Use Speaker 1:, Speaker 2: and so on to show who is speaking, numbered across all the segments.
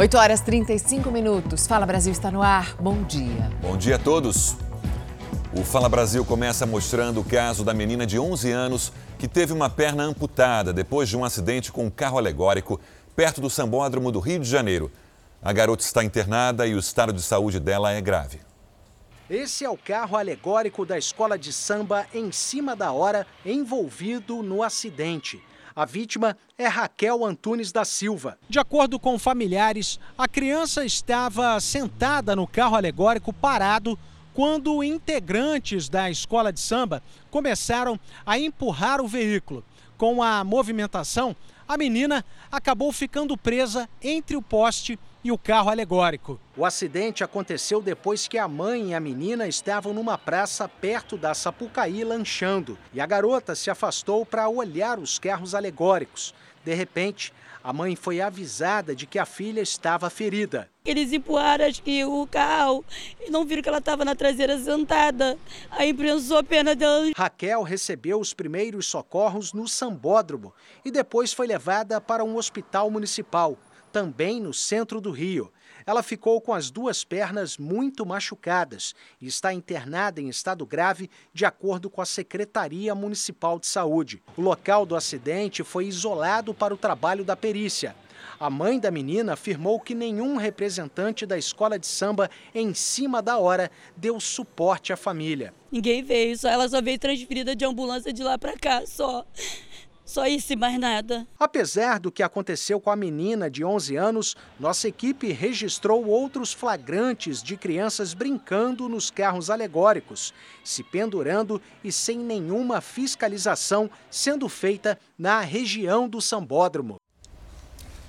Speaker 1: 8 horas 35 minutos. Fala Brasil está no ar. Bom dia.
Speaker 2: Bom dia a todos. O Fala Brasil começa mostrando o caso da menina de 11 anos que teve uma perna amputada depois de um acidente com um carro alegórico perto do Sambódromo do Rio de Janeiro. A garota está internada e o estado de saúde dela é grave.
Speaker 3: Esse é o carro alegórico da escola de samba em cima da hora envolvido no acidente. A vítima é Raquel Antunes da Silva. De acordo com familiares, a criança estava sentada no carro alegórico parado quando integrantes da escola de samba começaram a empurrar o veículo. Com a movimentação, a menina acabou ficando presa entre o poste e o carro alegórico. O acidente aconteceu depois que a mãe e a menina estavam numa praça perto da Sapucaí lanchando e a garota se afastou para olhar os carros alegóricos. De repente, a mãe foi avisada de que a filha estava ferida.
Speaker 4: Eles empurraram que o carro e não viram que ela estava na traseira sentada. Aí prensou a perna dela.
Speaker 3: Raquel recebeu os primeiros socorros no Sambódromo e depois foi levada para um hospital municipal também no centro do Rio. Ela ficou com as duas pernas muito machucadas e está internada em estado grave, de acordo com a Secretaria Municipal de Saúde. O local do acidente foi isolado para o trabalho da perícia. A mãe da menina afirmou que nenhum representante da escola de samba, em cima da hora, deu suporte à família.
Speaker 4: Ninguém veio, só ela só veio transferida de ambulância de lá para cá, só. Só isso e mais nada.
Speaker 3: Apesar do que aconteceu com a menina de 11 anos, nossa equipe registrou outros flagrantes de crianças brincando nos carros alegóricos, se pendurando e sem nenhuma fiscalização sendo feita na região do Sambódromo.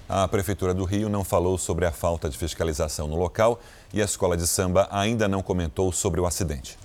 Speaker 2: A Prefeitura do Rio não falou sobre a falta de fiscalização no local e a escola de samba ainda não comentou sobre o acidente.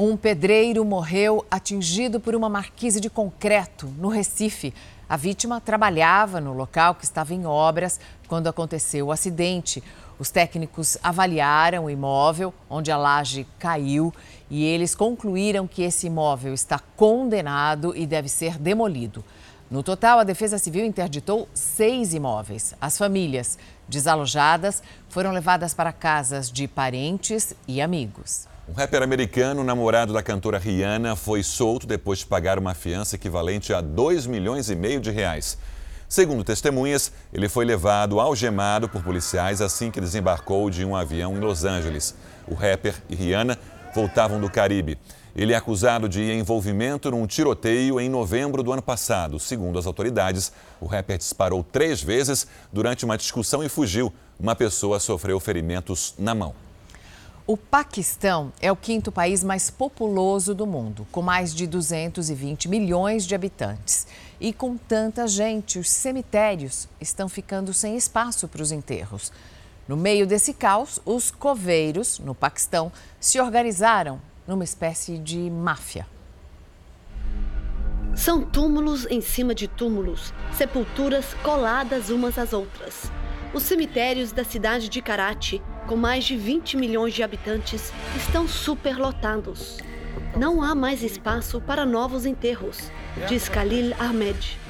Speaker 1: Um pedreiro morreu atingido por uma marquise de concreto no Recife. A vítima trabalhava no local que estava em obras quando aconteceu o acidente. Os técnicos avaliaram o imóvel onde a laje caiu e eles concluíram que esse imóvel está condenado e deve ser demolido. No total, a Defesa Civil interditou seis imóveis. As famílias desalojadas foram levadas para casas de parentes e amigos.
Speaker 2: Um rapper americano, namorado da cantora Rihanna, foi solto depois de pagar uma fiança equivalente a 2 milhões e meio de reais. Segundo testemunhas, ele foi levado algemado por policiais assim que desembarcou de um avião em Los Angeles. O rapper e Rihanna voltavam do Caribe. Ele é acusado de envolvimento num tiroteio em novembro do ano passado. Segundo as autoridades, o rapper disparou três vezes durante uma discussão e fugiu. Uma pessoa sofreu ferimentos na mão.
Speaker 1: O Paquistão é o quinto país mais populoso do mundo, com mais de 220 milhões de habitantes. E com tanta gente, os cemitérios estão ficando sem espaço para os enterros. No meio desse caos, os coveiros, no Paquistão, se organizaram numa espécie de máfia.
Speaker 5: São túmulos em cima de túmulos, sepulturas coladas umas às outras. Os cemitérios da cidade de Karachi com mais de 20 milhões de habitantes, estão superlotados. Não há mais espaço para novos enterros, diz Khalil Ahmed.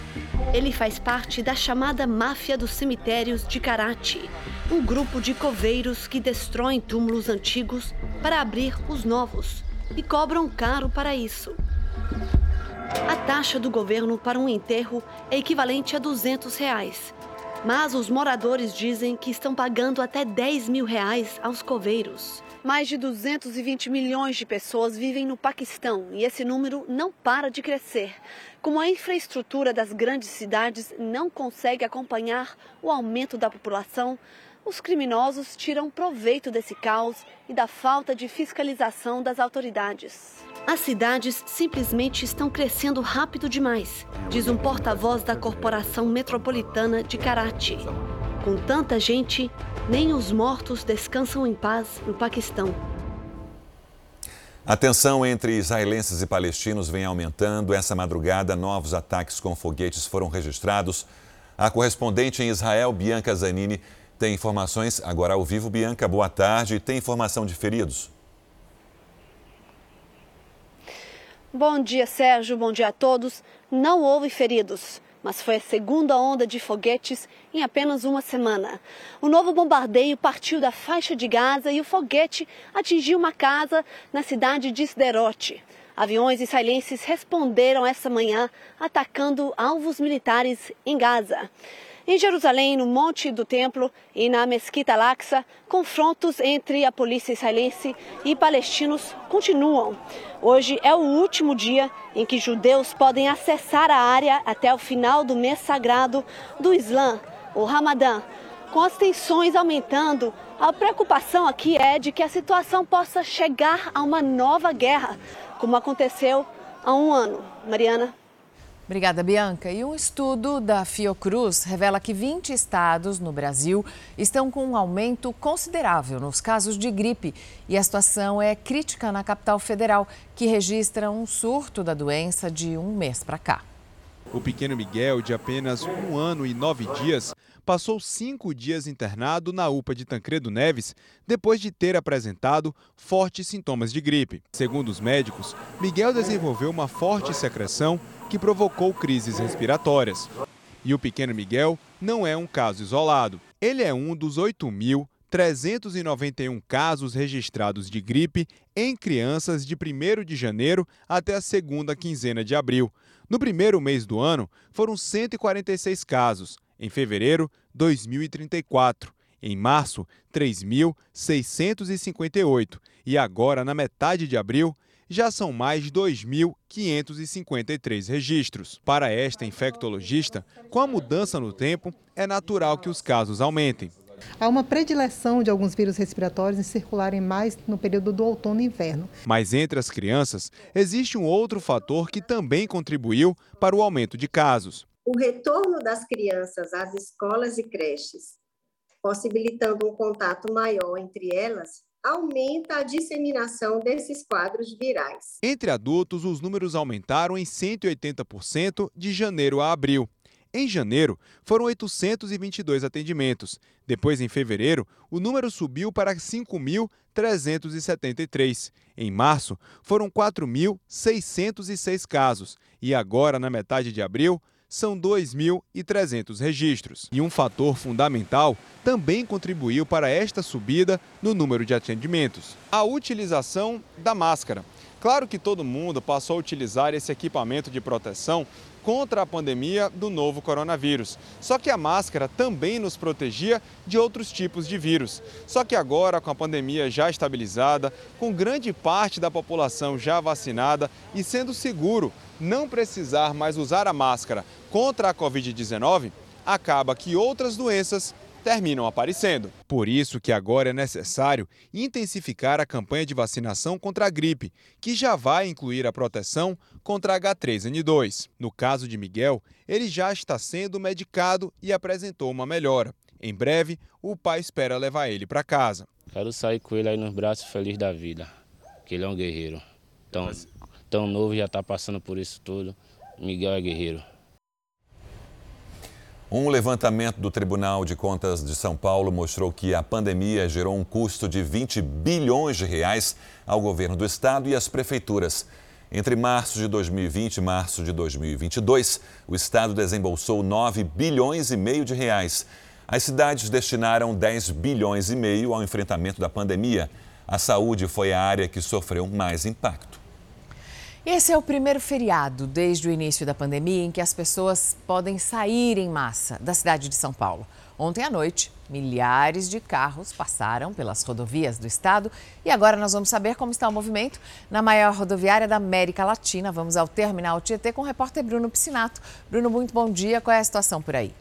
Speaker 5: Ele faz parte da chamada Máfia dos Cemitérios de Karachi, um grupo de coveiros que destroem túmulos antigos para abrir os novos e cobram caro para isso. A taxa do governo para um enterro é equivalente a 200 reais, mas os moradores dizem que estão pagando até 10 mil reais aos coveiros. Mais de 220 milhões de pessoas vivem no Paquistão e esse número não para de crescer. Como a infraestrutura das grandes cidades não consegue acompanhar o aumento da população, os criminosos tiram proveito desse caos e da falta de fiscalização das autoridades. As cidades simplesmente estão crescendo rápido demais, diz um porta-voz da Corporação Metropolitana de Karachi. Com tanta gente, nem os mortos descansam em paz no Paquistão.
Speaker 2: A tensão entre israelenses e palestinos vem aumentando. Essa madrugada, novos ataques com foguetes foram registrados. A correspondente em Israel, Bianca Zanini, tem informações agora ao vivo. Bianca, boa tarde. Tem informação de feridos?
Speaker 5: Bom dia, Sérgio. Bom dia a todos. Não houve feridos, mas foi a segunda onda de foguetes em apenas uma semana. O novo bombardeio partiu da faixa de Gaza e o foguete atingiu uma casa na cidade de Sderot. Aviões israelenses responderam essa manhã atacando alvos militares em Gaza. Em Jerusalém, no Monte do Templo e na Mesquita Al-Aqsa, confrontos entre a polícia israelense e palestinos continuam. Hoje é o último dia em que judeus podem acessar a área até o final do mês sagrado do Islã, o Ramadã. Com as tensões aumentando, a preocupação aqui é de que a situação possa chegar a uma nova guerra, como aconteceu há um ano. Mariana.
Speaker 1: Obrigada, Bianca. E um estudo da Fiocruz revela que 20 estados no Brasil estão com um aumento considerável nos casos de gripe. E a situação é crítica na capital federal, que registra um surto da doença de um mês para cá.
Speaker 6: O pequeno Miguel, de apenas um ano e nove dias, passou cinco dias internado na UPA de Tancredo Neves depois de ter apresentado fortes sintomas de gripe. Segundo os médicos, Miguel desenvolveu uma forte secreção que provocou crises respiratórias. E o pequeno Miguel não é um caso isolado. Ele é um dos 8.391 casos registrados de gripe em crianças de 1 de janeiro até a segunda quinzena de abril. No primeiro mês do ano, foram 146 casos. Em fevereiro, 2.034. Em março, 3.658. E agora, na metade de abril, já são mais 2.553 registros. Para esta infectologista, com a mudança no tempo, é natural que os casos aumentem.
Speaker 7: Há uma predileção de alguns vírus respiratórios em circularem mais no período do outono e inverno.
Speaker 6: Mas entre as crianças, existe um outro fator que também contribuiu para o aumento de casos.
Speaker 8: O retorno das crianças às escolas e creches, possibilitando um contato maior entre elas, aumenta a disseminação desses quadros virais.
Speaker 6: Entre adultos, os números aumentaram em 180% de janeiro a abril. Em janeiro, foram 822 atendimentos. Depois, em fevereiro, o número subiu para 5.373. Em março, foram 4.606 casos. E agora, na metade de abril, são 2.300 registros. E um fator fundamental também contribuiu para esta subida no número de atendimentos: a utilização da máscara. Claro que todo mundo passou a utilizar esse equipamento de proteção contra a pandemia do novo coronavírus. Só que a máscara também nos protegia de outros tipos de vírus. Só que agora, com a pandemia já estabilizada, com grande parte da população já vacinada e sendo seguro não precisar mais usar a máscara contra a Covid-19, acaba que outras doenças terminam aparecendo. Por isso que agora é necessário intensificar a campanha de vacinação contra a gripe, que já vai incluir a proteção contra H3N2. No caso de Miguel, ele já está sendo medicado e apresentou uma melhora. Em breve, o pai espera levar ele para casa.
Speaker 9: Quero sair com ele aí nos braços feliz da vida, que ele é um guerreiro. Tão, tão novo já está passando por isso tudo. Miguel é guerreiro.
Speaker 2: Um levantamento do Tribunal de Contas de São Paulo mostrou que a pandemia gerou um custo de 20 bilhões de reais ao governo do estado e às prefeituras. Entre março de 2020 e março de 2022, o estado desembolsou 9 bilhões e meio de reais. As cidades destinaram 10 bilhões e meio ao enfrentamento da pandemia. A saúde foi a área que sofreu mais impacto.
Speaker 1: Esse é o primeiro feriado desde o início da pandemia em que as pessoas podem sair em massa da cidade de São Paulo. Ontem à noite, milhares de carros passaram pelas rodovias do estado e agora nós vamos saber como está o movimento na maior rodoviária da América Latina. Vamos ao terminal Tietê com o repórter Bruno Piscinato. Bruno, muito bom dia. Qual é a situação por aí?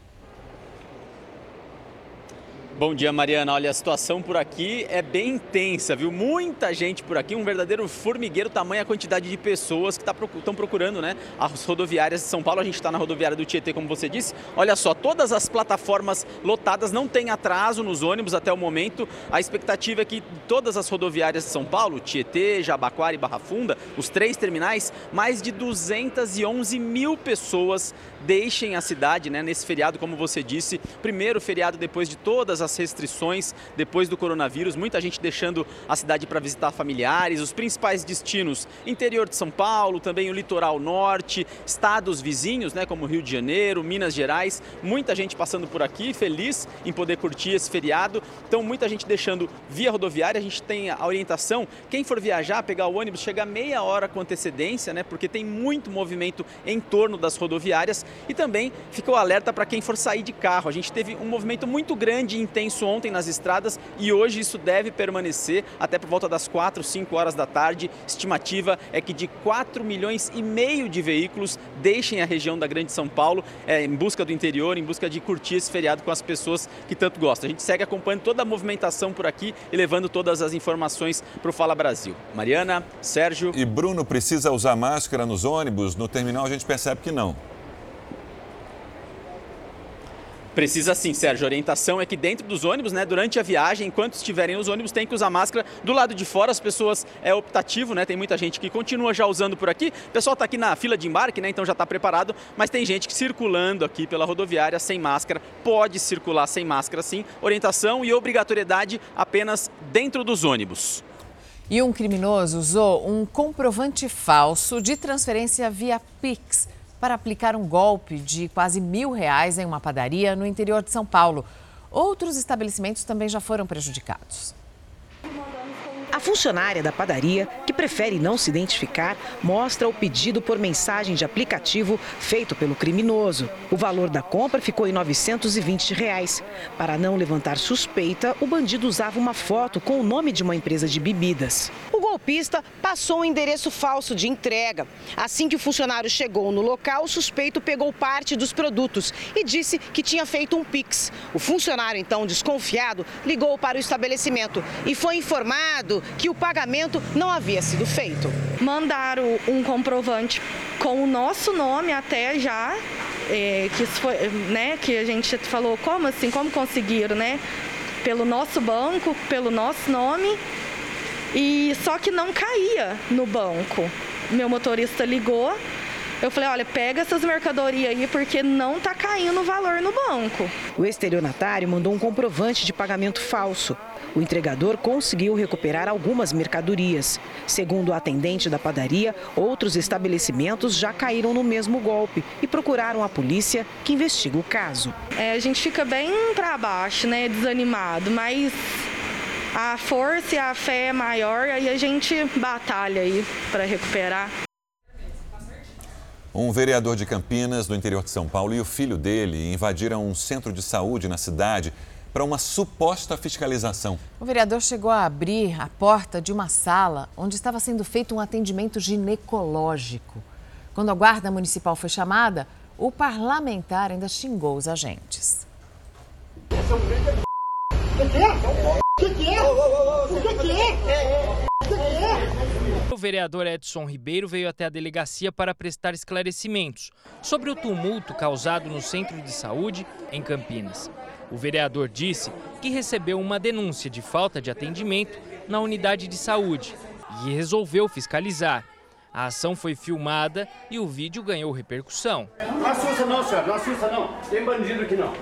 Speaker 10: Bom dia, Mariana. Olha, a situação por aqui é bem intensa, viu? Muita gente por aqui, um verdadeiro formigueiro, tamanha quantidade de pessoas que estão tá procurando, né? As rodoviárias de São Paulo. A gente está na rodoviária do Tietê, como você disse. Olha só, todas as plataformas lotadas, não tem atraso nos ônibus até o momento. A expectativa é que todas as rodoviárias de São Paulo, Tietê, Jabaquara e Barra Funda, os três terminais, mais de 211 mil pessoas deixem a cidade, né? Nesse feriado, como você disse, primeiro feriado depois de todas as restrições depois do coronavírus, muita gente deixando a cidade para visitar familiares, os principais destinos, interior de São Paulo, também o litoral norte, estados vizinhos, né, como Rio de Janeiro, Minas Gerais, muita gente passando por aqui, feliz em poder curtir esse feriado. Então, muita gente deixando via rodoviária, a gente tem a orientação, quem for viajar, pegar o ônibus, chegar meia hora com antecedência, né, porque tem muito movimento em torno das rodoviárias e também fica o alerta para quem for sair de carro. A gente teve um movimento muito grande e intenso ontem nas estradas e hoje isso deve permanecer até por volta das 4, 5 horas da tarde. Estimativa é que de 4 milhões e meio de veículos deixem a região da Grande São Paulo é, em busca do interior, em busca de curtir esse feriado com as pessoas que tanto gostam. A gente segue acompanhando toda a movimentação por aqui e levando todas as informações para o Fala Brasil. Mariana, Sérgio.
Speaker 2: E Bruno, precisa usar máscara nos ônibus? No terminal a gente percebe que não.
Speaker 10: Precisa sim, Sérgio. A orientação é que dentro dos ônibus, né, durante a viagem, enquanto estiverem nos ônibus, tem que usar máscara. Do lado de fora, as pessoas é optativo, né? Tem muita gente que continua já usando por aqui. O pessoal está aqui na fila de embarque, né? Então já está preparado, mas tem gente que circulando aqui pela rodoviária sem máscara. Pode circular sem máscara, sim. Orientação e obrigatoriedade apenas dentro dos ônibus.
Speaker 1: E um criminoso usou um comprovante falso de transferência via Pix para aplicar um golpe de quase mil reais em uma padaria no interior de São Paulo. Outros estabelecimentos também já foram prejudicados.
Speaker 11: A funcionária da padaria, prefere não se identificar, mostra o pedido por mensagem de aplicativo feito pelo criminoso. O valor da compra ficou em 920 reais. Para não levantar suspeita, o bandido usava uma foto com o nome de uma empresa de bebidas. O golpista passou um endereço falso de entrega. Assim que o funcionário chegou no local, o suspeito pegou parte dos produtos e disse que tinha feito um Pix. O funcionário, então desconfiado, ligou para o estabelecimento e foi informado que o pagamento não havia sido feito.
Speaker 12: Mandaram um comprovante com o nosso nome até já, é, que, foi, né, que a gente falou, como assim, como conseguiram, né? Pelo nosso banco, pelo nosso nome, e só que não caía no banco. Meu motorista ligou, eu falei, olha, pega essas mercadorias aí porque não está caindo o valor no banco.
Speaker 11: O estelionatário mandou um comprovante de pagamento falso. O entregador conseguiu recuperar algumas mercadorias. Segundo o atendente da padaria, outros estabelecimentos já caíram no mesmo golpe e procuraram a polícia que investiga o caso.
Speaker 12: É, a gente fica bem para baixo, né, desanimado, mas a força e a fé é maior e a gente batalha aí para recuperar.
Speaker 2: Um vereador de Campinas, no interior de São Paulo, e o filho dele invadiram um centro de saúde na cidade para uma suposta fiscalização.
Speaker 1: O vereador chegou a abrir a porta de uma sala onde estava sendo feito um atendimento ginecológico. Quando a guarda municipal foi chamada, o parlamentar ainda xingou os agentes.
Speaker 13: O vereador Edson Ribeiro veio até a delegacia para prestar esclarecimentos sobre o tumulto causado no centro de saúde em Campinas. O vereador disse que recebeu uma denúncia de falta de atendimento na unidade de saúde e resolveu fiscalizar. A ação foi filmada e o vídeo ganhou repercussão.
Speaker 14: Não assusta não, senhor, não assusta não. Tem bandido aqui não.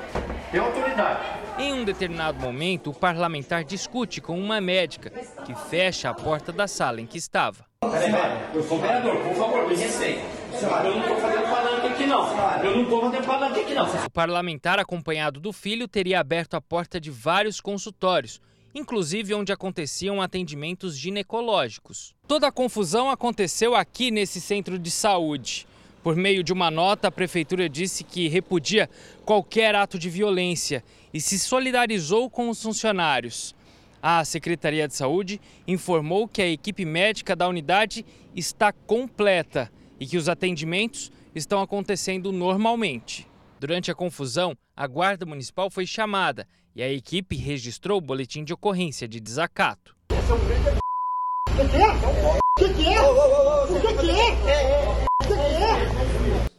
Speaker 14: Tem autoridade.
Speaker 13: Em um determinado momento, o parlamentar discute com uma médica que fecha a porta da sala em que estava.
Speaker 14: Peraí, vereador, por favor, me respeite. Eu não estou fazendo palanque aqui não. Eu não estou fazendo palanque aqui não.
Speaker 13: O parlamentar, acompanhado do filho, teria aberto a porta de vários consultórios, inclusive onde aconteciam atendimentos ginecológicos. Toda a confusão aconteceu aqui nesse centro de saúde. Por meio de uma nota, a prefeitura disse que repudia qualquer ato de violência e se solidarizou com os funcionários. A Secretaria de Saúde informou que a equipe médica da unidade está completa e que os atendimentos estão acontecendo normalmente. Durante a confusão, a Guarda Municipal foi chamada e a equipe registrou o boletim de ocorrência de desacato.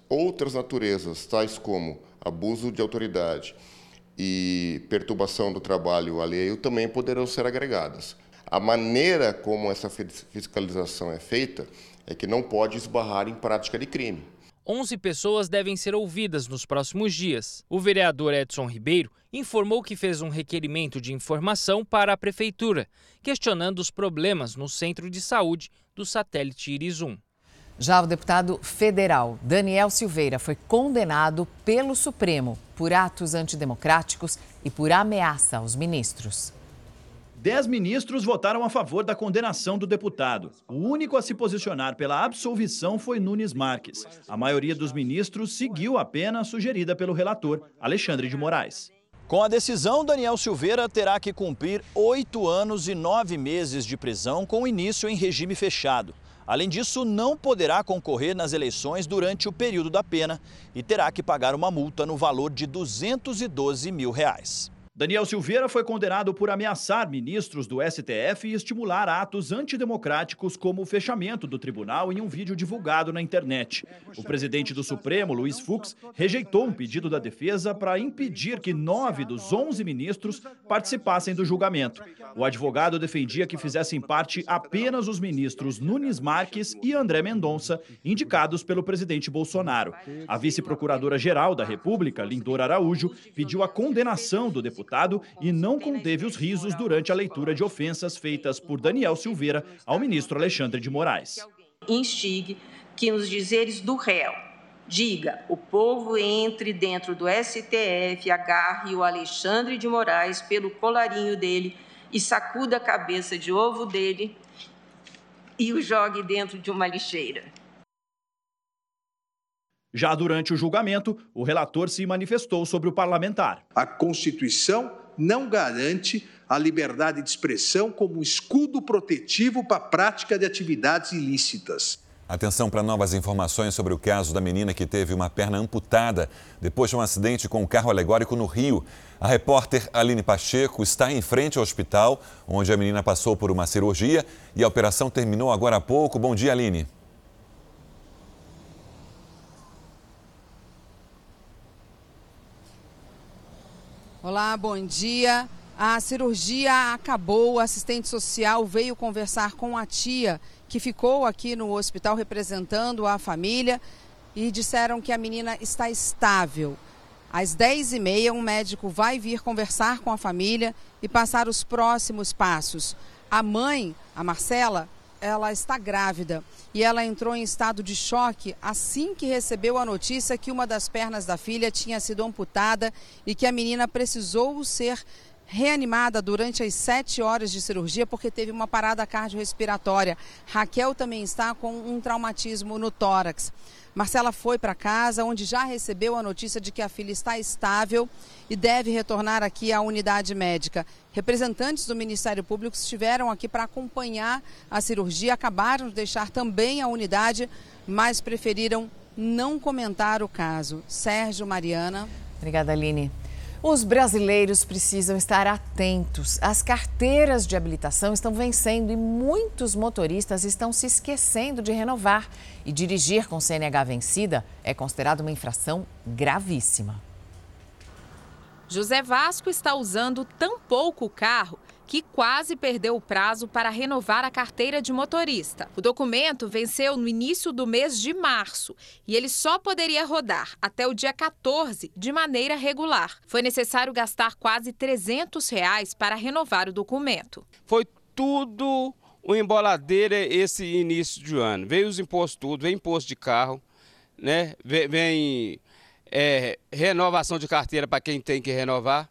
Speaker 15: Outras naturezas, tais como abuso de autoridade e perturbação do trabalho alheio, também poderão ser agregadas. A maneira como essa fiscalização é feita é que não pode esbarrar em prática de crime.
Speaker 13: 11 pessoas devem ser ouvidas nos próximos dias. O vereador Edson Ribeiro informou que fez um requerimento de informação para a prefeitura, questionando os problemas no centro de saúde do satélite Iris 1.
Speaker 1: Já o deputado federal Daniel Silveira foi condenado pelo Supremo por atos antidemocráticos e por ameaça aos ministros.
Speaker 16: Dez ministros votaram a favor da condenação do deputado. O único a se posicionar pela absolvição foi Nunes Marques. A maioria dos ministros seguiu a pena sugerida pelo relator, Alexandre de Moraes.
Speaker 17: Com a decisão, Daniel Silveira terá que cumprir oito anos e nove meses de prisão com início em regime fechado. Além disso, não poderá concorrer nas eleições durante o período da pena e terá que pagar uma multa no valor de 212 mil reais.
Speaker 16: Daniel Silveira foi condenado por ameaçar ministros do STF e estimular atos antidemocráticos como o fechamento do tribunal em um vídeo divulgado na internet. O presidente do Supremo, Luiz Fux, rejeitou um pedido da defesa para impedir que nove dos onze ministros participassem do julgamento. O advogado defendia que fizessem parte apenas os ministros Nunes Marques e André Mendonça, indicados pelo presidente Bolsonaro. A vice-procuradora-geral da República, Lindor Araújo, pediu a condenação do deputado e não conteve os risos durante a leitura de ofensas feitas por Daniel Silveira ao ministro Alexandre de Moraes.
Speaker 18: Instigue que nos dizeres do réu diga: o povo entre dentro do STF, agarre o Alexandre de Moraes pelo colarinho dele e sacuda a cabeça de ovo dele e o jogue dentro de uma lixeira.
Speaker 16: Já durante o julgamento, o relator se manifestou sobre o parlamentar.
Speaker 19: A Constituição não garante a liberdade de expressão como escudo protetivo para a prática de atividades ilícitas.
Speaker 2: Atenção para novas informações sobre o caso da menina que teve uma perna amputada depois de um acidente com um carro alegórico no Rio. A repórter Aline Pacheco está em frente ao hospital, onde a menina passou por uma cirurgia e a operação terminou agora há pouco. Bom dia, Aline.
Speaker 20: Olá, bom dia. A cirurgia acabou, o assistente social veio conversar com a tia que ficou aqui no hospital representando a família e disseram que a menina está estável. Às 10h30, um médico vai vir conversar com a família e passar os próximos passos. A mãe, a Marcela, ela está grávida. E ela entrou em estado de choque assim que recebeu a notícia que uma das pernas da filha tinha sido amputada e que a menina precisou ser reanimada durante as sete horas de cirurgia porque teve uma parada cardiorrespiratória. Raquel também está com um traumatismo no tórax. Marcela foi para casa, onde já recebeu a notícia de que a filha está estável e deve retornar aqui à unidade médica. Representantes do Ministério Público estiveram aqui para acompanhar a cirurgia, acabaram de deixar também a unidade, mas preferiram não comentar o caso. Sérgio Mariana.
Speaker 1: Obrigada, Aline. Os brasileiros precisam estar atentos. As carteiras de habilitação estão vencendo e muitos motoristas estão se esquecendo de renovar. E dirigir com CNH vencida é considerado uma infração gravíssima.
Speaker 21: José Vasco está usando tão pouco o carro que quase perdeu o prazo para renovar a carteira de motorista. O documento venceu no início do mês de março e ele só poderia rodar até o dia 14 de maneira regular. Foi necessário gastar quase 300 reais para renovar o documento.
Speaker 22: Foi tudo o emboladeira esse início de ano. Veio os impostos tudo, vem imposto de carro, né? vem, vem é, renovação de carteira para quem tem que renovar.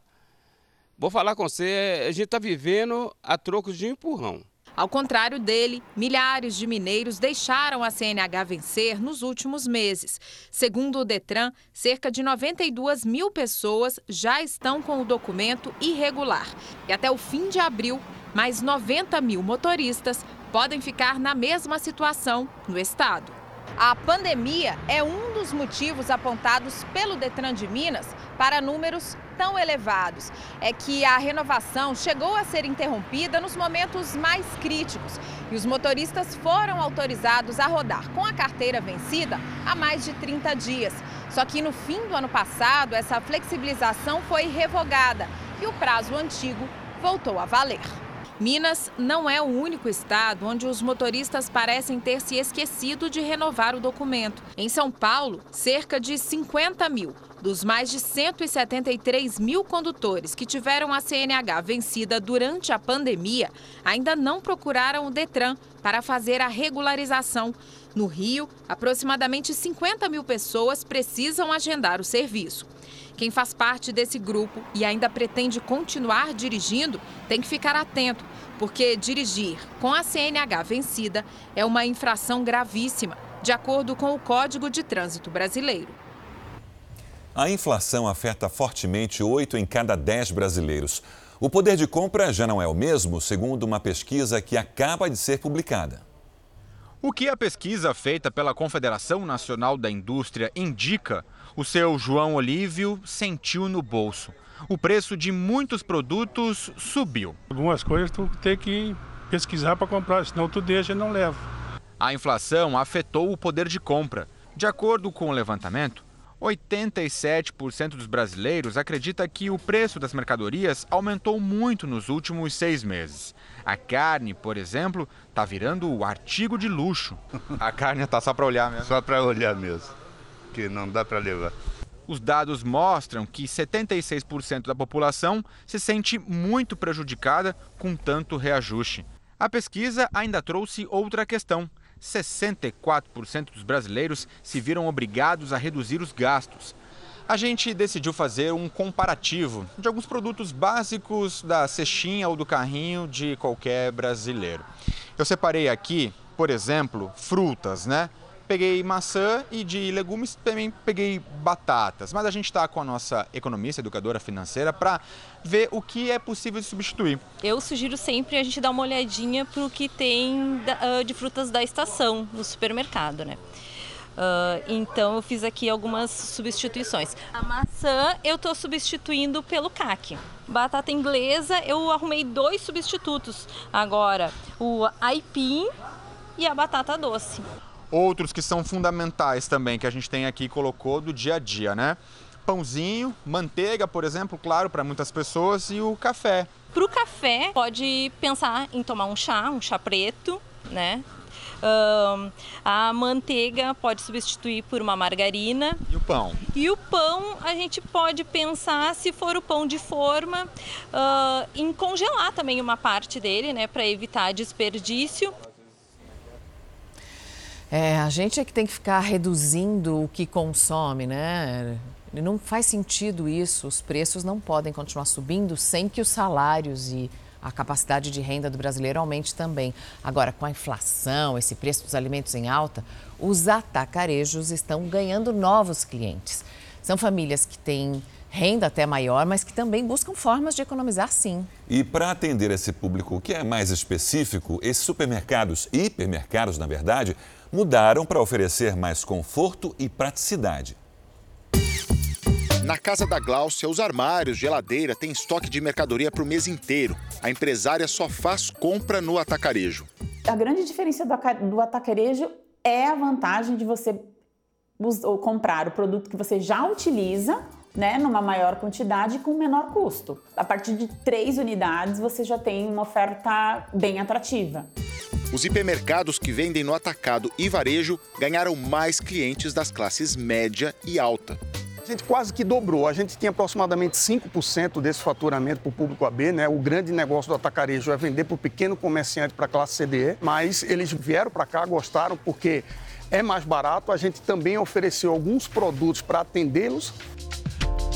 Speaker 22: Vou falar com você, a gente está vivendo a trocos de empurrão.
Speaker 21: Ao contrário dele, milhares de mineiros deixaram a CNH vencer nos últimos meses. Segundo o Detran, cerca de 92 mil pessoas já estão com o documento irregular. E até o fim de abril, mais 90 mil motoristas podem ficar na mesma situação no estado. A pandemia é um dos motivos apontados pelo Detran de Minas para números tão elevados. É que a renovação chegou a ser interrompida nos momentos mais críticos e os motoristas foram autorizados a rodar com a carteira vencida há mais de 30 dias. Só que no fim do ano passado, essa flexibilização foi revogada e o prazo antigo voltou a valer. Minas não é o único estado onde os motoristas parecem ter se esquecido de renovar o documento. Em São Paulo, cerca de 50 mil dos mais de 173 mil condutores que tiveram a CNH vencida durante a pandemia ainda não procuraram o Detran para fazer a regularização. No Rio, aproximadamente 50 mil pessoas precisam agendar o serviço. Quem faz parte desse grupo e ainda pretende continuar dirigindo tem que ficar atento, porque dirigir com a CNH vencida é uma infração gravíssima, de acordo com o Código de Trânsito Brasileiro.
Speaker 2: A inflação afeta fortemente 8 em cada 10 brasileiros. O poder de compra já não é o mesmo, segundo uma pesquisa que acaba de ser publicada.
Speaker 23: O que a pesquisa feita pela Confederação Nacional da Indústria indica, o seu João Olívio sentiu no bolso. O preço de muitos produtos subiu.
Speaker 24: Algumas coisas tu tem que pesquisar para comprar, senão tu deixa e não leva.
Speaker 23: A inflação afetou o poder de compra. De acordo com o levantamento, 87% dos brasileiros acredita que o preço das mercadorias aumentou muito nos últimos seis meses. A carne, por exemplo, está virando o artigo de luxo. A carne está só para olhar mesmo?
Speaker 8: Só para olhar mesmo, que não dá para levar.
Speaker 23: Os dados mostram que 76% da população se sente muito prejudicada com tanto reajuste. A pesquisa ainda trouxe outra questão 64% dos brasileiros se viram obrigados a reduzir os gastos. A gente decidiu fazer um comparativo de alguns produtos básicos da cestinha ou do carrinho de qualquer brasileiro. Eu separei aqui, por exemplo, frutas, né? Peguei maçã e de legumes também peguei batatas. Mas a gente está com a nossa economista, educadora financeira, para ver o que é possível de substituir.
Speaker 25: Eu sugiro sempre a gente dar uma olhadinha para o que tem de frutas da estação no supermercado, né? Uh, então eu fiz aqui algumas substituições. A maçã eu estou substituindo pelo caque. Batata inglesa eu arrumei dois substitutos agora, o aipim e a batata doce.
Speaker 23: Outros que são fundamentais também, que a gente tem aqui colocou do dia a dia, né? Pãozinho, manteiga, por exemplo, claro, para muitas pessoas, e o café.
Speaker 25: Para o café, pode pensar em tomar um chá, um chá preto, né? Uh, a manteiga pode substituir por uma margarina.
Speaker 23: E o pão?
Speaker 25: E o pão a gente pode pensar, se for o pão de forma, uh, em congelar também uma parte dele, né, para evitar desperdício.
Speaker 1: É, a gente é que tem que ficar reduzindo o que consome, né? Não faz sentido isso. Os preços não podem continuar subindo sem que os salários e a capacidade de renda do brasileiro aumente também. Agora, com a inflação, esse preço dos alimentos em alta, os atacarejos estão ganhando novos clientes. São famílias que têm renda até maior, mas que também buscam formas de economizar sim.
Speaker 2: E para atender esse público que é mais específico, esses supermercados, hipermercados na verdade, mudaram para oferecer mais conforto e praticidade.
Speaker 26: Na casa da Gláucia, os armários, geladeira, tem estoque de mercadoria para o mês inteiro. A empresária só faz compra no atacarejo.
Speaker 27: A grande diferença do atacarejo é a vantagem de você comprar o produto que você já utiliza né, numa maior quantidade com menor custo. A partir de três unidades, você já tem uma oferta bem atrativa.
Speaker 26: Os hipermercados que vendem no atacado e varejo ganharam mais clientes das classes média e alta.
Speaker 28: A gente quase que dobrou. A gente tinha aproximadamente 5% desse faturamento para o público AB. Né? O grande negócio do atacarejo é vender para o pequeno comerciante para a classe CDE. Mas eles vieram para cá, gostaram, porque é mais barato. A gente também ofereceu alguns produtos para atendê-los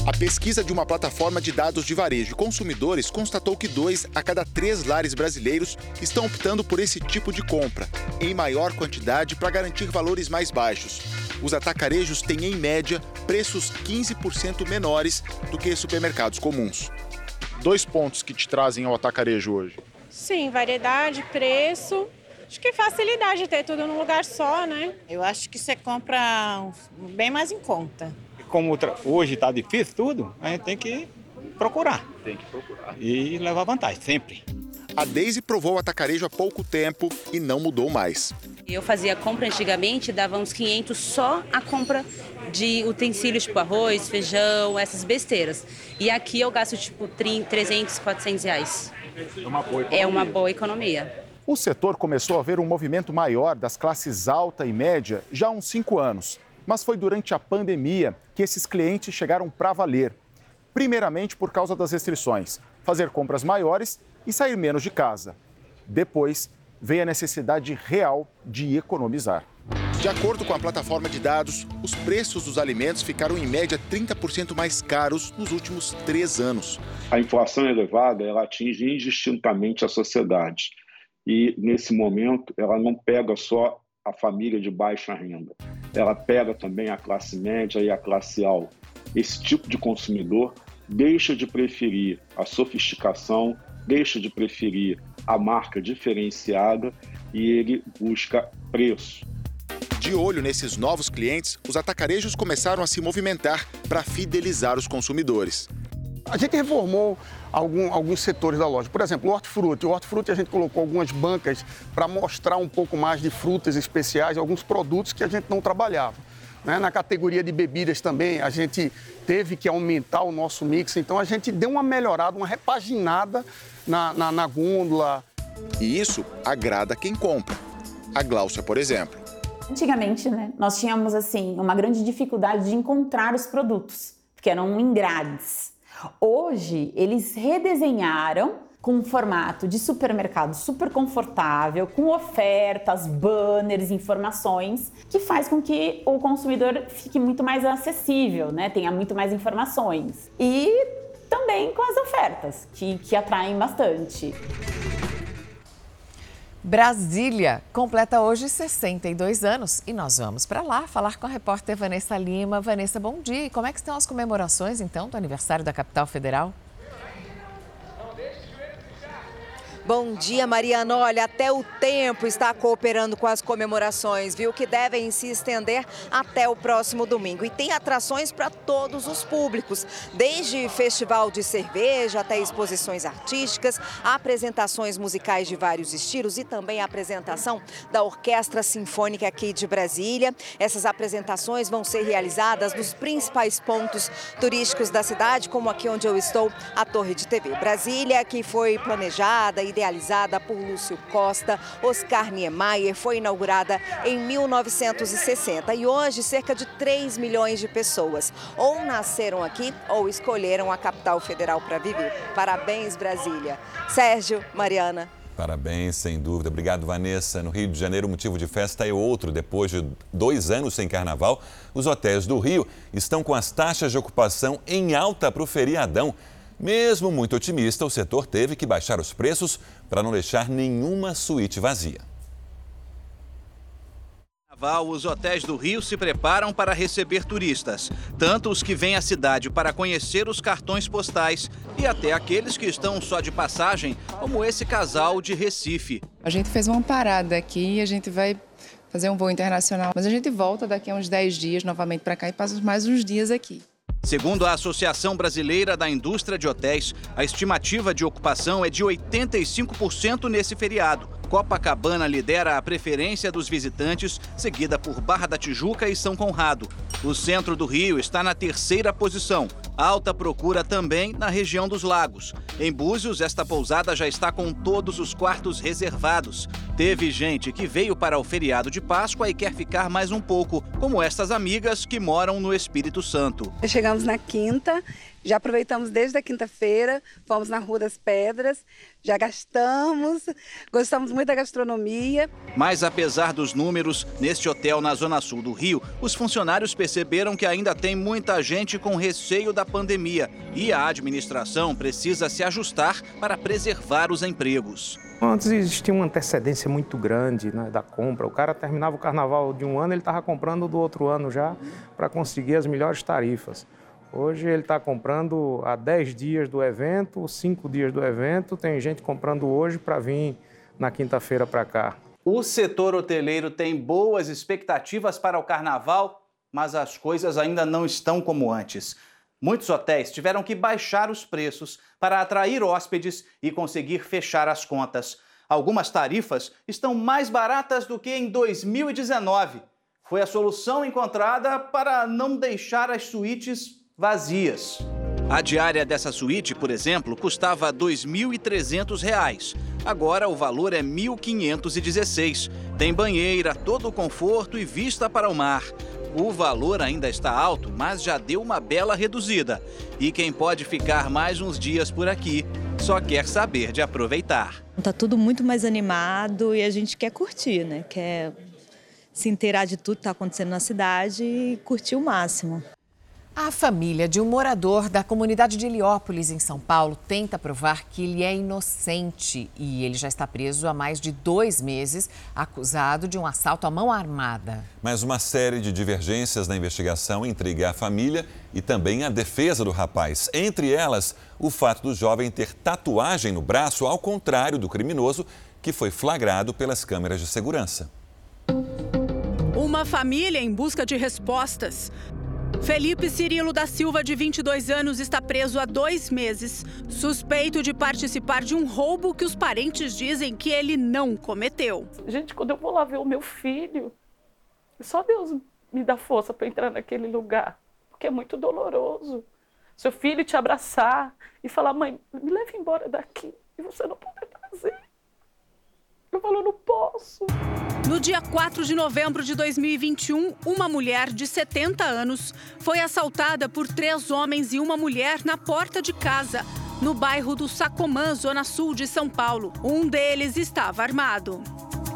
Speaker 26: a pesquisa de uma plataforma de dados de varejo e consumidores constatou que dois a cada três lares brasileiros estão optando por esse tipo de compra, em maior quantidade para garantir valores mais baixos. Os atacarejos têm, em média, preços 15% menores do que supermercados comuns.
Speaker 29: Dois pontos que te trazem ao atacarejo hoje.
Speaker 30: Sim, variedade, preço Acho que facilidade de ter tudo num lugar só, né?
Speaker 31: Eu acho que você compra bem mais em conta
Speaker 29: como hoje está difícil tudo, a gente tem que procurar. Tem que procurar. E levar vantagem, sempre.
Speaker 26: A Daisy provou o atacarejo há pouco tempo e não mudou mais.
Speaker 32: Eu fazia compra antigamente, dava uns 500 só a compra de utensílios tipo arroz, feijão, essas besteiras. E aqui eu gasto tipo 300, 400 reais.
Speaker 33: É uma boa economia.
Speaker 32: É uma boa economia.
Speaker 33: O setor começou a ver um movimento maior das classes alta e média já há uns cinco anos. Mas foi durante a pandemia que esses clientes chegaram para valer. Primeiramente por causa das restrições, fazer compras maiores e sair menos de casa. Depois veio a necessidade real de economizar.
Speaker 26: De acordo com a plataforma de dados, os preços dos alimentos ficaram em média 30% mais caros nos últimos três anos.
Speaker 34: A inflação elevada ela atinge indistintamente a sociedade e nesse momento ela não pega só a família de baixa renda, ela pega também a classe média e a classe alta. Esse tipo de consumidor deixa de preferir a sofisticação, deixa de preferir a marca diferenciada e ele busca preço.
Speaker 26: De olho nesses novos clientes, os atacarejos começaram a se movimentar para fidelizar os consumidores.
Speaker 35: A gente reformou algum, alguns setores da loja. Por exemplo, o hortifruti. O hortifruti a gente colocou algumas bancas para mostrar um pouco mais de frutas especiais, alguns produtos que a gente não trabalhava. Né? Na categoria de bebidas também, a gente teve que aumentar o nosso mix, então a gente deu uma melhorada, uma repaginada na, na, na gôndola.
Speaker 26: E isso agrada quem compra. A Gláucia, por exemplo.
Speaker 27: Antigamente, né, nós tínhamos assim uma grande dificuldade de encontrar os produtos, porque eram em grades. Hoje, eles redesenharam com um formato de supermercado super confortável, com ofertas, banners, informações, que faz com que o consumidor fique muito mais acessível, né? tenha muito mais informações. E também com as ofertas, que, que atraem bastante.
Speaker 1: Brasília completa hoje 62 anos e nós vamos para lá falar com a repórter Vanessa Lima. Vanessa, bom dia. Como é que estão as comemorações então do aniversário da capital federal?
Speaker 28: Bom dia, Mariana. Olha, até o tempo está cooperando com as comemorações, viu? Que devem se estender até o próximo domingo. E tem atrações para todos os públicos, desde festival de cerveja até exposições artísticas, apresentações musicais de vários estilos e também a apresentação da Orquestra Sinfônica aqui de Brasília. Essas apresentações vão ser realizadas nos principais pontos turísticos da cidade, como aqui onde eu estou, a Torre de TV. Brasília, que foi planejada e idealizada por Lúcio Costa, Oscar Niemeyer, foi inaugurada em 1960 e hoje cerca de 3 milhões de pessoas ou nasceram aqui ou escolheram a capital federal para viver. Parabéns, Brasília. Sérgio, Mariana.
Speaker 2: Parabéns, sem dúvida. Obrigado, Vanessa. No Rio de Janeiro, o motivo de festa é outro. Depois de dois anos sem carnaval, os hotéis do Rio estão com as taxas de ocupação em alta para o feriadão. Mesmo muito otimista, o setor teve que baixar os preços para não deixar nenhuma suíte vazia.
Speaker 17: Os hotéis do Rio se preparam para receber turistas, tanto os que vêm à cidade para conhecer os cartões postais e até aqueles que estão só de passagem, como esse casal de Recife.
Speaker 36: A gente fez uma parada aqui e a gente vai fazer um voo internacional, mas a gente volta daqui a uns 10 dias novamente para cá e passa mais uns dias aqui.
Speaker 17: Segundo a Associação Brasileira da Indústria de Hotéis, a estimativa de ocupação é de 85% nesse feriado. Copacabana lidera a preferência dos visitantes, seguida por Barra da Tijuca e São Conrado. O centro do Rio está na terceira posição. Alta procura também na região dos lagos. Em Búzios, esta pousada já está com todos os quartos reservados. Teve gente que veio para o feriado de Páscoa e quer ficar mais um pouco, como estas amigas que moram no Espírito Santo.
Speaker 37: Chegamos na quinta, já aproveitamos desde a quinta-feira, fomos na Rua das Pedras, já gastamos, gostamos muito da gastronomia.
Speaker 17: Mas apesar dos números, neste hotel na Zona Sul do Rio, os funcionários perceberam que ainda tem muita gente com receio da pandemia e a administração precisa se ajustar para preservar os empregos.
Speaker 38: Antes existia uma antecedência muito grande né, da compra. O cara terminava o carnaval de um ano, ele estava comprando do outro ano já para conseguir as melhores tarifas. Hoje ele está comprando há 10 dias do evento, 5 dias do evento. Tem gente comprando hoje para vir na quinta-feira para cá.
Speaker 17: O setor hoteleiro tem boas expectativas para o carnaval, mas as coisas ainda não estão como antes. Muitos hotéis tiveram que baixar os preços para atrair hóspedes e conseguir fechar as contas. Algumas tarifas estão mais baratas do que em 2019.
Speaker 39: foi a solução encontrada para não deixar as suítes vazias.
Speaker 17: A diária dessa suíte, por exemplo, custava R$ 2.300. Agora o valor é R$ 1.516. Tem banheira, todo o conforto e vista para o mar. O valor ainda está alto, mas já deu uma bela reduzida. E quem pode ficar mais uns dias por aqui só quer saber de aproveitar.
Speaker 40: Tá tudo muito mais animado e a gente quer curtir, né? Quer se inteirar de tudo que está acontecendo na cidade e curtir o máximo.
Speaker 1: A família de um morador da comunidade de Heliópolis, em São Paulo, tenta provar que ele é inocente e ele já está preso há mais de dois meses, acusado de um assalto à mão armada.
Speaker 2: Mas uma série de divergências na investigação intriga a família e também a defesa do rapaz. Entre elas, o fato do jovem ter tatuagem no braço, ao contrário do criminoso, que foi flagrado pelas câmeras de segurança.
Speaker 41: Uma família em busca de respostas. Felipe Cirilo da Silva, de 22 anos, está preso há dois meses, suspeito de participar de um roubo que os parentes dizem que ele não cometeu.
Speaker 42: Gente, quando eu vou lá ver o meu filho, só Deus me dá força para entrar naquele lugar, porque é muito doloroso. Seu filho te abraçar e falar: mãe, me leve embora daqui, e você não poder trazer. Eu falo: não posso.
Speaker 41: No dia 4 de novembro de 2021, uma mulher de 70 anos foi assaltada por três homens e uma mulher na porta de casa, no bairro do Sacomã, zona sul de São Paulo. Um deles estava armado.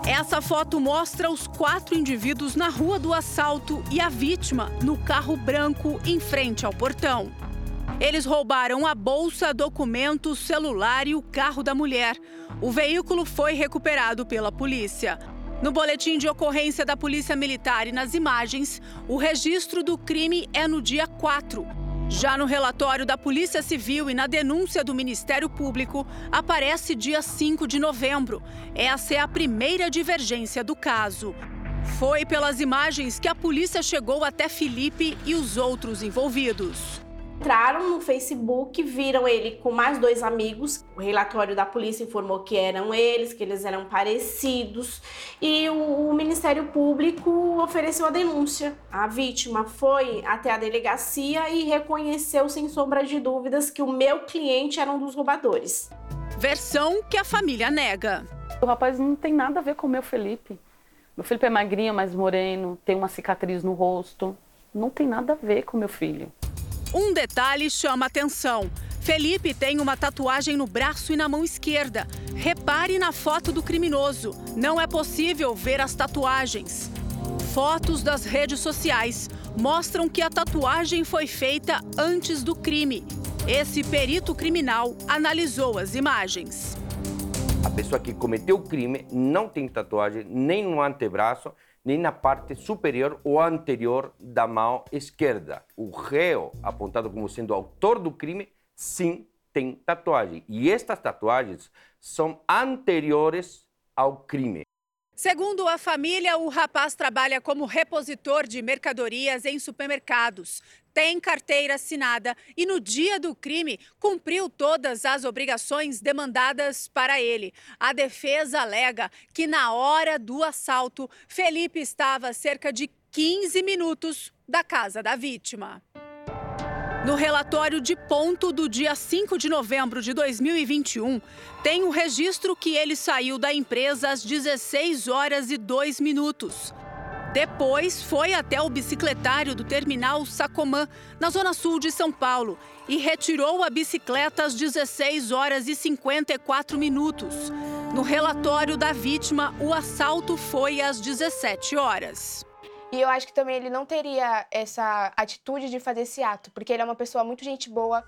Speaker 41: Essa foto mostra os quatro indivíduos na rua do assalto e a vítima no carro branco em frente ao portão. Eles roubaram a bolsa, documentos, celular e o carro da mulher. O veículo foi recuperado pela polícia. No boletim de ocorrência da Polícia Militar e nas imagens, o registro do crime é no dia 4. Já no relatório da Polícia Civil e na denúncia do Ministério Público, aparece dia 5 de novembro. Essa é a primeira divergência do caso. Foi pelas imagens que a polícia chegou até Felipe e os outros envolvidos
Speaker 43: entraram no Facebook, viram ele com mais dois amigos. O relatório da polícia informou que eram eles, que eles eram parecidos, e o, o Ministério Público ofereceu a denúncia. A vítima foi até a delegacia e reconheceu sem sombra de dúvidas que o meu cliente era um dos roubadores.
Speaker 41: Versão que a família nega.
Speaker 42: O rapaz não tem nada a ver com o meu Felipe. Meu Felipe é magrinho, mais moreno, tem uma cicatriz no rosto. Não tem nada a ver com meu filho.
Speaker 41: Um detalhe chama atenção. Felipe tem uma tatuagem no braço e na mão esquerda. Repare na foto do criminoso. Não é possível ver as tatuagens. Fotos das redes sociais mostram que a tatuagem foi feita antes do crime. Esse perito criminal analisou as imagens.
Speaker 44: A pessoa que cometeu o crime não tem tatuagem nem no antebraço nem na parte superior ou anterior da mão esquerda. O réu, apontado como sendo autor do crime, sim tem tatuagem. E estas tatuagens são anteriores ao crime.
Speaker 41: Segundo a família, o rapaz trabalha como repositor de mercadorias em supermercados tem carteira assinada e no dia do crime cumpriu todas as obrigações demandadas para ele. A defesa alega que na hora do assalto, Felipe estava a cerca de 15 minutos da casa da vítima. No relatório de ponto do dia 5 de novembro de 2021, tem o registro que ele saiu da empresa às 16 horas e 2 minutos. Depois foi até o bicicletário do terminal Sacomã, na zona sul de São Paulo, e retirou a bicicleta às 16 horas e 54 minutos. No relatório da vítima, o assalto foi às 17 horas.
Speaker 45: E eu acho que também ele não teria essa atitude de fazer esse ato, porque ele é uma pessoa muito gente boa.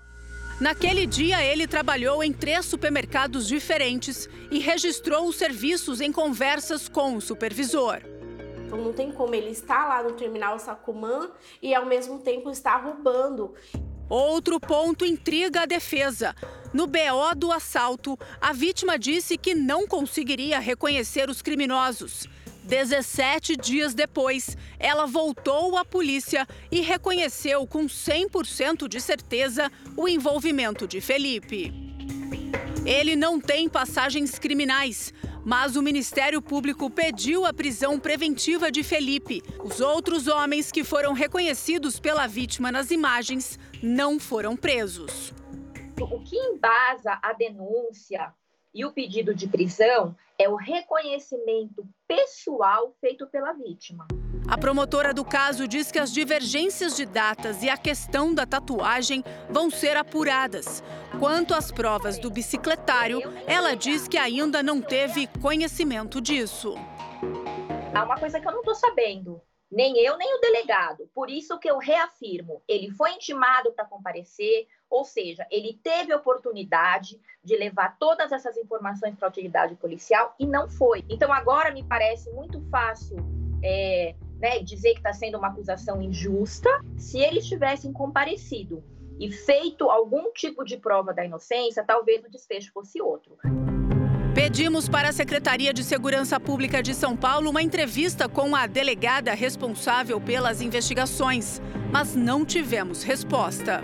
Speaker 41: Naquele dia, ele trabalhou em três supermercados diferentes e registrou os serviços em conversas com o supervisor.
Speaker 43: Então não tem como ele estar lá no terminal Sacomã e ao mesmo tempo estar roubando.
Speaker 41: Outro ponto intriga a defesa. No BO do assalto, a vítima disse que não conseguiria reconhecer os criminosos. 17 dias depois, ela voltou à polícia e reconheceu com 100% de certeza o envolvimento de Felipe. Ele não tem passagens criminais, Mas o Ministério Público pediu a prisão preventiva de Felipe. Os outros homens que foram reconhecidos pela vítima nas imagens não foram presos.
Speaker 46: O que embasa a denúncia e o pedido de prisão é o reconhecimento pessoal feito pela vítima.
Speaker 41: A promotora do caso diz que as divergências de datas e a questão da tatuagem vão ser apuradas. Quanto às provas do bicicletário, ela diz que ainda não teve conhecimento disso.
Speaker 46: Há uma coisa que eu não estou sabendo nem eu, nem o delegado. Por isso que eu reafirmo, ele foi intimado para comparecer, ou seja, ele teve oportunidade de levar todas essas informações para a utilidade policial e não foi. Então agora me parece muito fácil é, né, dizer que está sendo uma acusação injusta. Se eles tivessem comparecido e feito algum tipo de prova da inocência, talvez o desfecho fosse outro.
Speaker 41: Pedimos para a Secretaria de Segurança Pública de São Paulo uma entrevista com a delegada responsável pelas investigações, mas não tivemos resposta.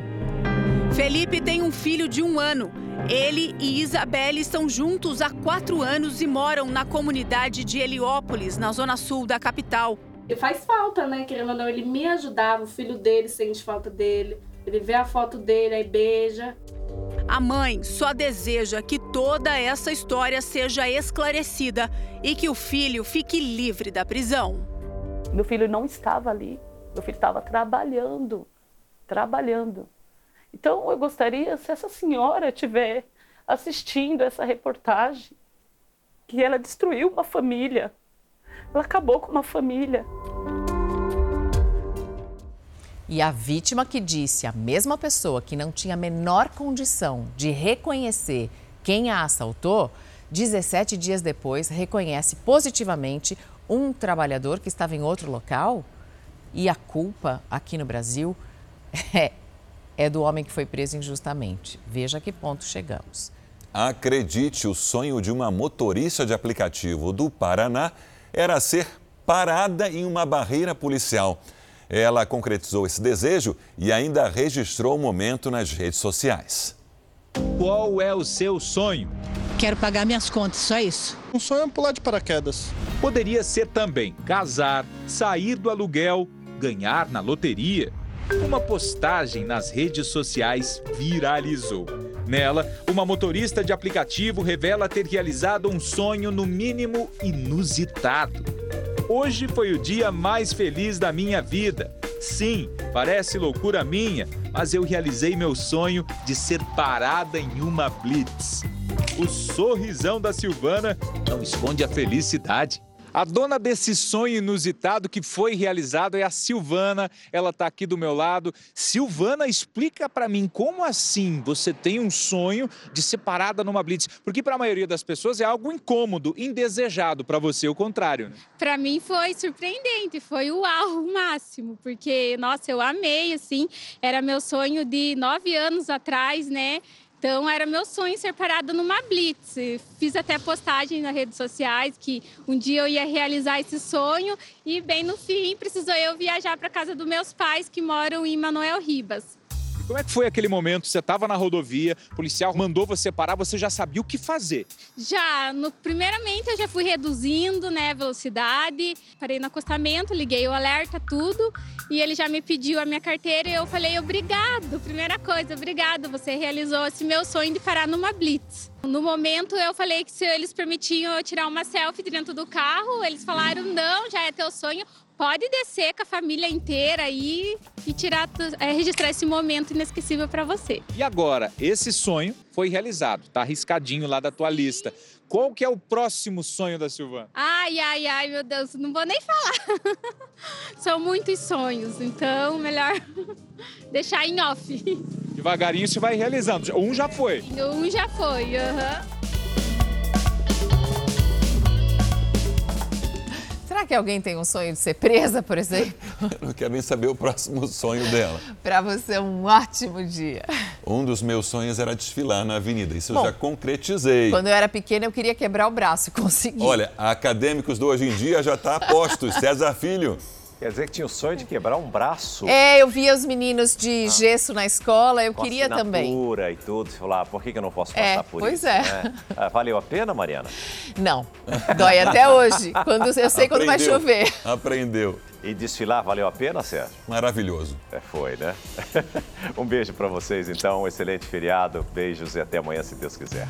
Speaker 41: Felipe tem um filho de um ano. Ele e Isabelle estão juntos há quatro anos e moram na comunidade de Heliópolis, na zona sul da capital.
Speaker 43: E faz falta, né? Querendo ou não, ele me ajudava, o filho dele sente falta dele. Ele vê a foto dele, aí beija.
Speaker 41: A mãe só deseja que toda essa história seja esclarecida e que o filho fique livre da prisão.
Speaker 42: Meu filho não estava ali, meu filho estava trabalhando, trabalhando. Então eu gostaria, se essa senhora estiver assistindo essa reportagem, que ela destruiu uma família, ela acabou com uma família.
Speaker 1: E a vítima que disse, a mesma pessoa que não tinha a menor condição de reconhecer quem a assaltou, 17 dias depois reconhece positivamente um trabalhador que estava em outro local. E a culpa aqui no Brasil é, é do homem que foi preso injustamente. Veja a que ponto chegamos.
Speaker 2: Acredite, o sonho de uma motorista de aplicativo do Paraná era ser parada em uma barreira policial. Ela concretizou esse desejo e ainda registrou o momento nas redes sociais.
Speaker 47: Qual é o seu sonho?
Speaker 48: Quero pagar minhas contas, só isso.
Speaker 47: Um sonho é pular de paraquedas. Poderia ser também casar, sair do aluguel, ganhar na loteria. Uma postagem nas redes sociais viralizou. Nela, uma motorista de aplicativo revela ter realizado um sonho no mínimo inusitado. Hoje foi o dia mais feliz da minha vida. Sim, parece loucura minha, mas eu realizei meu sonho de ser parada em uma blitz. O sorrisão da Silvana não esconde a felicidade. A dona desse sonho inusitado que foi realizado é a Silvana. Ela está aqui do meu lado. Silvana, explica para mim como assim você tem um sonho de ser parada numa blitz? Porque para a maioria das pessoas é algo incômodo, indesejado. Para você, o contrário. Né?
Speaker 49: Para mim foi surpreendente, foi o o máximo, porque nossa, eu amei assim. Era meu sonho de nove anos atrás, né? Então era meu sonho ser parada numa blitz. Fiz até postagem nas redes sociais que um dia eu ia realizar esse sonho e bem no fim precisou eu viajar para casa dos meus pais que moram em Manuel Ribas.
Speaker 47: Como é que foi aquele momento? Você estava na rodovia, o policial mandou você parar, você já sabia o que fazer?
Speaker 49: Já, no, primeiramente eu já fui reduzindo né, a velocidade, parei no acostamento, liguei o alerta, tudo, e ele já me pediu a minha carteira e eu falei obrigado, primeira coisa, obrigado, você realizou esse meu sonho de parar numa blitz. No momento eu falei que se eles permitiam eu tirar uma selfie dentro do carro, eles falaram não, já é teu sonho, pode descer com a família inteira aí e tirar, é, registrar esse momento inesquecível para você.
Speaker 47: E agora, esse sonho foi realizado, tá arriscadinho lá da tua lista. Qual que é o próximo sonho da Silvana?
Speaker 49: Ai, ai, ai, meu Deus, não vou nem falar. São muitos sonhos, então melhor deixar em off.
Speaker 47: Devagarinho você vai realizando. Um já foi.
Speaker 49: Um já foi, aham. Uhum.
Speaker 1: Será que alguém tem um sonho de ser presa, por exemplo?
Speaker 2: Eu não quero nem saber o próximo sonho dela.
Speaker 1: Para você, um ótimo dia.
Speaker 2: Um dos meus sonhos era desfilar na avenida. Isso Bom, eu já concretizei.
Speaker 1: Quando eu era pequena, eu queria quebrar o braço. Consegui.
Speaker 2: Olha, acadêmicos do hoje em dia já está a postos. César Filho.
Speaker 34: Quer dizer que tinha o sonho de quebrar um braço.
Speaker 1: É, eu via os meninos de gesso na escola, eu
Speaker 34: com
Speaker 1: queria também.
Speaker 34: e tudo. Você falou, ah, por que que eu não posso passar
Speaker 1: É,
Speaker 34: por
Speaker 1: pois
Speaker 34: isso?
Speaker 1: é.
Speaker 34: né? Ah, Valeu a pena, Mariana?
Speaker 1: Não, dói até hoje. Quando, eu sei quando vai
Speaker 2: Aprendeu.
Speaker 1: chover.
Speaker 2: Aprendeu.
Speaker 34: E desfilar valeu a pena, Sérgio?
Speaker 2: Maravilhoso.
Speaker 34: É, foi, né? um beijo para vocês, então. Um excelente feriado. Beijos e até amanhã, se Deus quiser.